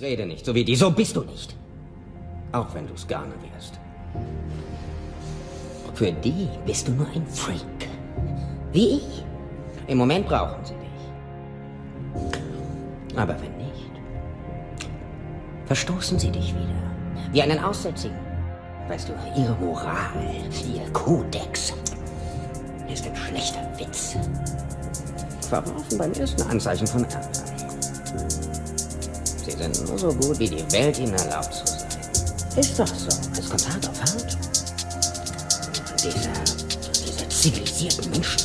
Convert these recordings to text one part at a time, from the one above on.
Rede nicht, so wie die, so bist du nicht. Auch wenn du's gerne wärst. Für die bist du nur ein Freak. Wie ich. Im Moment brauchen sie dich. Aber wenn nicht, verstoßen sie dich wieder. Wie einen Aussätzigen. Weißt du, ihre Moral, ihr Kodex ist ein schlechter Witz. Verworfen beim ersten Anzeichen von Ärger. Sind nur so gut, wie die Welt ihnen erlaubt zu sein. Ist doch so. Es kommt hart auf hart. Diese, diese zivilisierten Menschen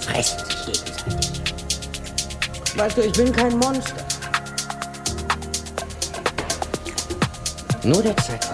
fressen sich gegenseitig. Weißt du, ich bin kein Monster. Nur der Zeit